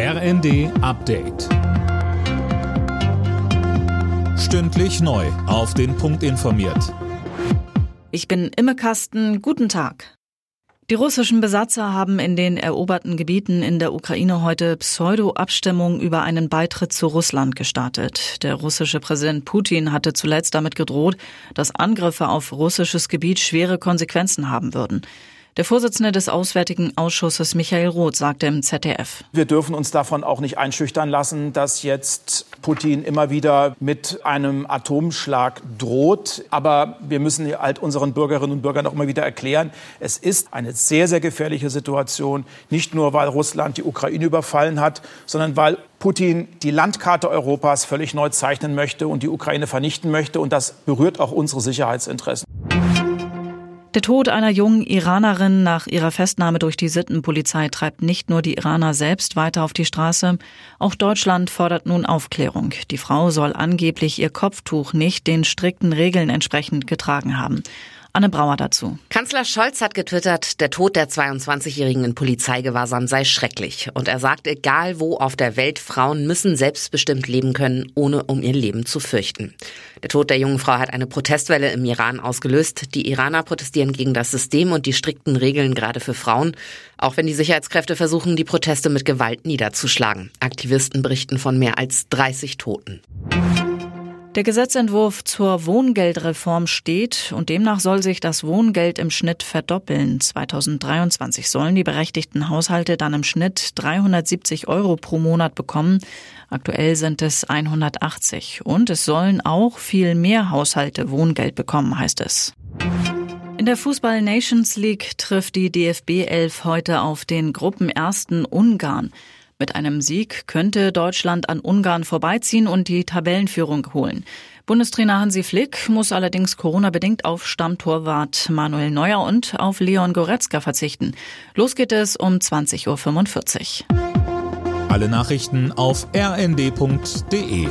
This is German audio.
RND Update. Stündlich neu. Auf den Punkt informiert. Ich bin Imme Kasten. Guten Tag. Die russischen Besatzer haben in den eroberten Gebieten in der Ukraine heute Pseudo-Abstimmung über einen Beitritt zu Russland gestartet. Der russische Präsident Putin hatte zuletzt damit gedroht, dass Angriffe auf russisches Gebiet schwere Konsequenzen haben würden. Der Vorsitzende des Auswärtigen Ausschusses Michael Roth sagte im ZDF. Wir dürfen uns davon auch nicht einschüchtern lassen, dass jetzt Putin immer wieder mit einem Atomschlag droht. Aber wir müssen halt unseren Bürgerinnen und Bürgern auch immer wieder erklären, es ist eine sehr, sehr gefährliche Situation. Nicht nur, weil Russland die Ukraine überfallen hat, sondern weil Putin die Landkarte Europas völlig neu zeichnen möchte und die Ukraine vernichten möchte. Und das berührt auch unsere Sicherheitsinteressen. Der Tod einer jungen Iranerin nach ihrer Festnahme durch die Sittenpolizei treibt nicht nur die Iraner selbst weiter auf die Straße, auch Deutschland fordert nun Aufklärung. Die Frau soll angeblich ihr Kopftuch nicht den strikten Regeln entsprechend getragen haben. Anne Brauer dazu. Kanzler Scholz hat getwittert, der Tod der 22-Jährigen in Polizeigewahrsam sei schrecklich. Und er sagt, egal wo auf der Welt, Frauen müssen selbstbestimmt leben können, ohne um ihr Leben zu fürchten. Der Tod der jungen Frau hat eine Protestwelle im Iran ausgelöst. Die Iraner protestieren gegen das System und die strikten Regeln gerade für Frauen, auch wenn die Sicherheitskräfte versuchen, die Proteste mit Gewalt niederzuschlagen. Aktivisten berichten von mehr als 30 Toten. Der Gesetzentwurf zur Wohngeldreform steht und demnach soll sich das Wohngeld im Schnitt verdoppeln. 2023 sollen die berechtigten Haushalte dann im Schnitt 370 Euro pro Monat bekommen. Aktuell sind es 180 und es sollen auch viel mehr Haushalte Wohngeld bekommen, heißt es. In der Fußball Nations League trifft die DFB 11 heute auf den Gruppenersten Ungarn. Mit einem Sieg könnte Deutschland an Ungarn vorbeiziehen und die Tabellenführung holen. Bundestrainer Hansi Flick muss allerdings Corona-bedingt auf Stammtorwart Manuel Neuer und auf Leon Goretzka verzichten. Los geht es um 20.45 Uhr. Alle Nachrichten auf rnd.de